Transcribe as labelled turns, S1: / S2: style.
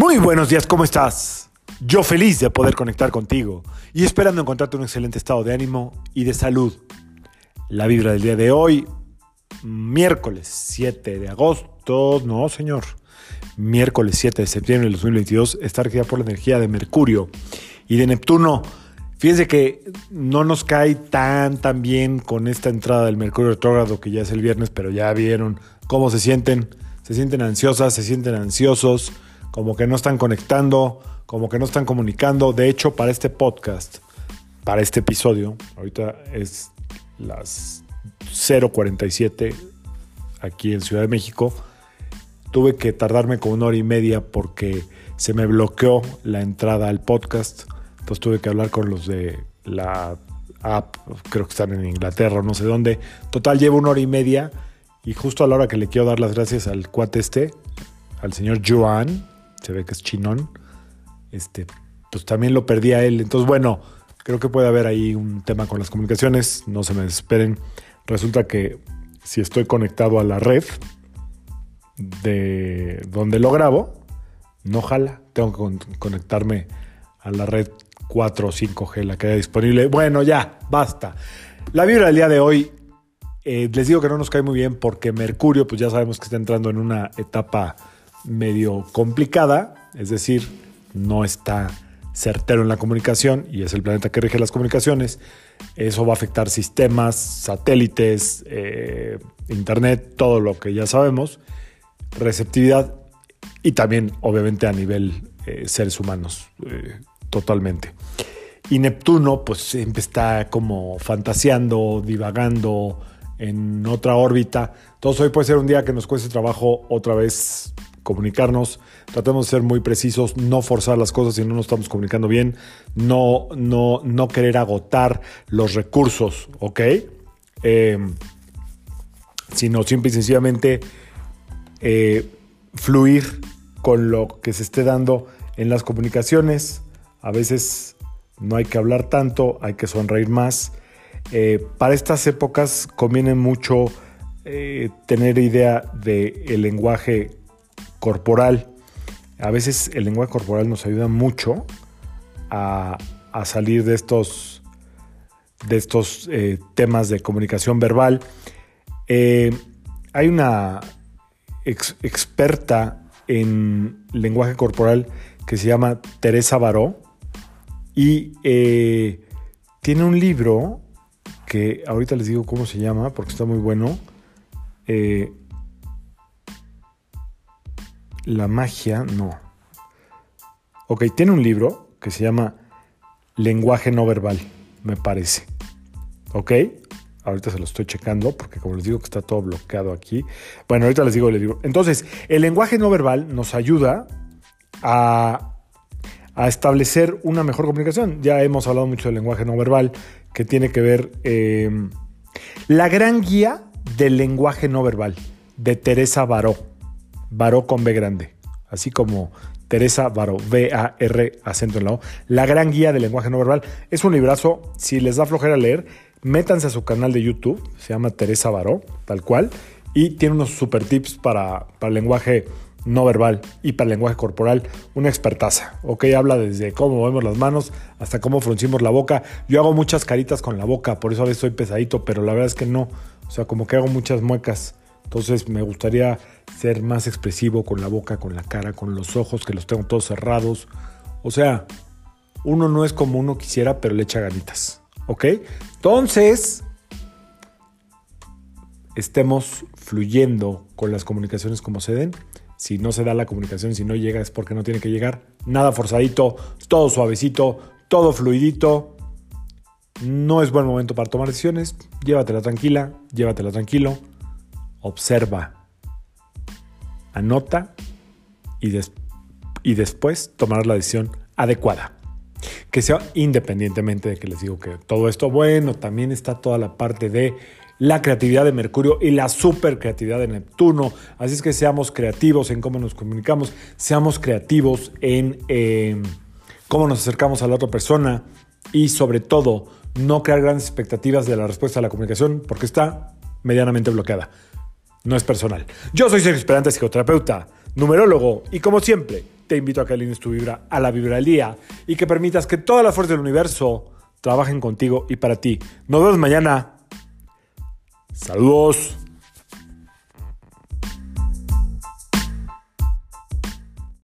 S1: Muy buenos días, ¿cómo estás? Yo feliz de poder conectar contigo y esperando encontrarte un excelente estado de ánimo y de salud. La vibra del día de hoy, miércoles 7 de agosto, no señor, miércoles 7 de septiembre del 2022, está regida por la energía de Mercurio y de Neptuno. Fíjense que no nos cae tan tan bien con esta entrada del Mercurio retrógrado que ya es el viernes, pero ya vieron cómo se sienten. Se sienten ansiosas, se sienten ansiosos como que no están conectando, como que no están comunicando. De hecho, para este podcast, para este episodio, ahorita es las 0.47 aquí en Ciudad de México, tuve que tardarme como una hora y media porque se me bloqueó la entrada al podcast. Entonces tuve que hablar con los de la app, creo que están en Inglaterra, no sé dónde. Total, llevo una hora y media y justo a la hora que le quiero dar las gracias al cuate este, al señor Joan, se ve que es chinón, este, pues también lo perdí a él. Entonces, bueno, creo que puede haber ahí un tema con las comunicaciones, no se me desesperen. Resulta que si estoy conectado a la red de donde lo grabo, no jala, tengo que conectarme a la red 4 o 5G, la que haya disponible. Bueno, ya, basta. La vibra del día de hoy, eh, les digo que no nos cae muy bien porque Mercurio, pues ya sabemos que está entrando en una etapa medio complicada, es decir, no está certero en la comunicación y es el planeta que rige las comunicaciones. Eso va a afectar sistemas, satélites, eh, internet, todo lo que ya sabemos, receptividad y también obviamente a nivel eh, seres humanos, eh, totalmente. Y Neptuno pues siempre está como fantaseando, divagando en otra órbita. Entonces hoy puede ser un día que nos cueste trabajo otra vez comunicarnos, tratemos de ser muy precisos, no forzar las cosas si no nos estamos comunicando bien, no, no, no querer agotar los recursos, ¿ok? Em, sino simple y sencillamente eh, fluir con lo que se esté dando en las comunicaciones. A veces no hay que hablar tanto, hay que sonreír más. Eh, para estas épocas conviene mucho eh, tener idea del lenguaje corporal. A veces el lenguaje corporal nos ayuda mucho a, salir de estos, de estos eh, temas de comunicación verbal. Eh, hay una experta en lenguaje corporal que se llama Teresa Baró y eh, tiene un libro que ahorita les digo cómo se llama porque está muy bueno. La magia, no. Ok, tiene un libro que se llama Lenguaje no verbal, me parece. ¿Ok? Ahorita se lo estoy checando porque como les digo que está todo bloqueado aquí. Bueno, ahorita les digo el libro. Entonces, el lenguaje no verbal nos ayuda a, establecer una mejor comunicación. Ya hemos hablado mucho del lenguaje no verbal que tiene que ver em, la gran guía del lenguaje no verbal de Teresa Baró. Baró con B grande, así como Teresa Baró, B-A-R, acento en la O. La gran guía del lenguaje no verbal. Es un librazo, si les da flojera leer, métanse a su canal de YouTube, se llama Teresa Baró, tal cual, y tiene unos super tips para, para el lenguaje no verbal y para el lenguaje corporal, una expertaza, ¿ok? Habla desde cómo movemos las manos hasta cómo fruncimos la boca. Yo hago muchas caritas con la boca, por eso a veces soy pesadito, pero la verdad es que no. O sea, como que hago muchas muecas. Entonces me gustaría ser más expresivo con la boca, con la cara, con los ojos, que los tengo todos cerrados. O sea, uno no es como uno quisiera, pero le echa ganitas. ¿Ok? Entonces, estemos fluyendo con las comunicaciones como se den. Si no se da la comunicación, si no llega es porque no tiene que llegar. Nada forzadito, todo suavecito, todo fluidito. No es buen momento para tomar decisiones. Llévatela tranquila, llévatela tranquilo observa, anota y, y después tomar la decisión adecuada. Que sea independientemente de que les digo que todo esto, bueno, también está toda la parte de la creatividad de Mercurio y la super creatividad de Neptuno. Así es que seamos creativos en cómo nos comunicamos, seamos creativos en eh, cómo nos acercamos a la otra persona y sobre todo no crear grandes expectativas de la respuesta a la comunicación porque está medianamente bloqueada no es personal. Yo soy Sergio Esperante, psicoterapeuta, numerólogo y como siempre, te invito a que alines tu vibra a la vibra del día y que permitas que todas las fuerzas del universo trabajen contigo y para ti. Nos vemos mañana. Saludos.